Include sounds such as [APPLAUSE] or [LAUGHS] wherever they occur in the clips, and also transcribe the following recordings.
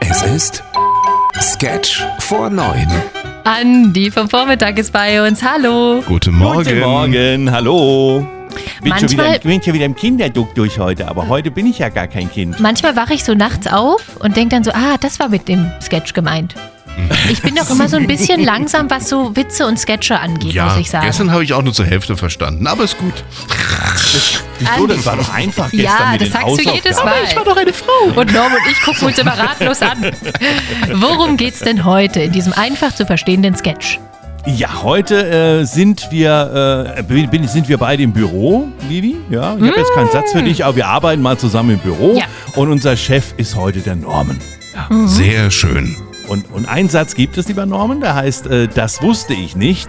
Es ist Sketch vor neun. Andi vom Vormittag ist bei uns. Hallo. Guten Morgen. Guten Morgen, hallo. Bin schon wieder, Manchmal- ich bin schon wieder im Kinderduck durch heute, aber heute bin ich ja gar kein Kind. Manchmal wache ich so nachts auf und denke dann so, ah, das war mit dem Sketch gemeint. Ich bin doch immer so ein bisschen [LAUGHS] langsam, was so Witze und Sketche angeht, Ja, muss ich sagen. gestern habe ich auch nur zur Hälfte verstanden, aber ist gut. Wieso, das war doch einfach gestern ja, mit das den sagst du jedes. Mal. Ich war doch eine Frau. Und Norm und ich gucken uns immer ratlos an. Worum geht's denn heute in diesem einfach zu verstehenden Sketch? Ja, heute äh, sind wir äh, bin, sind wir beide im Büro, Vivi. Ja, ich habe jetzt keinen Satz für dich, aber wir arbeiten mal zusammen im Büro. Ja. Und unser Chef ist heute der Norman. Sehr schön. Und, und einen Satz gibt es, lieber Norman, der heißt, äh, das wusste ich nicht.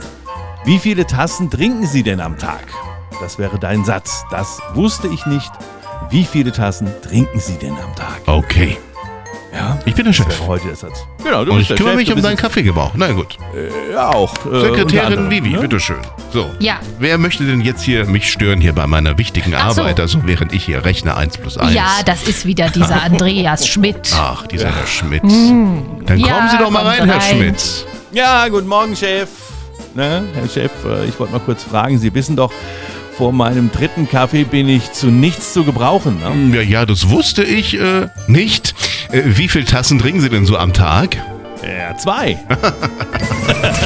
Wie viele Tassen trinken Sie denn am Tag? Das wäre dein Satz. Das wusste ich nicht. Wie viele Tassen trinken Sie denn am Tag? Okay. Ja, Ich bin der Chef. wäre heute der Satz. Genau, du Und bist ich der kümmere Chef, mich um deinen Kaffeegebrauch. Na gut. Ja, auch. äh, Sekretärin anderem, Vivi, ne? bitteschön. So. Ja. Wer möchte denn jetzt hier mich stören hier bei meiner wichtigen Ach so. Arbeit, also während ich hier rechne 1 plus 1? Ja, das ist wieder dieser [LAUGHS] Andreas Schmidt. Ach, dieser Herr Schmidt. Dann Ja, kommen Sie doch mal rein, Sie Herr rein. Schmidt. Ja, guten Morgen, Chef. Ne, Herr Chef, äh, ich wollte mal kurz fragen, Sie wissen doch, vor meinem dritten Kaffee bin ich zu nichts zu gebrauchen. Ne? Ja, ja, das wusste ich äh, nicht. Äh, wie viele Tassen trinken Sie denn so am Tag? Ja, zwei. [LAUGHS]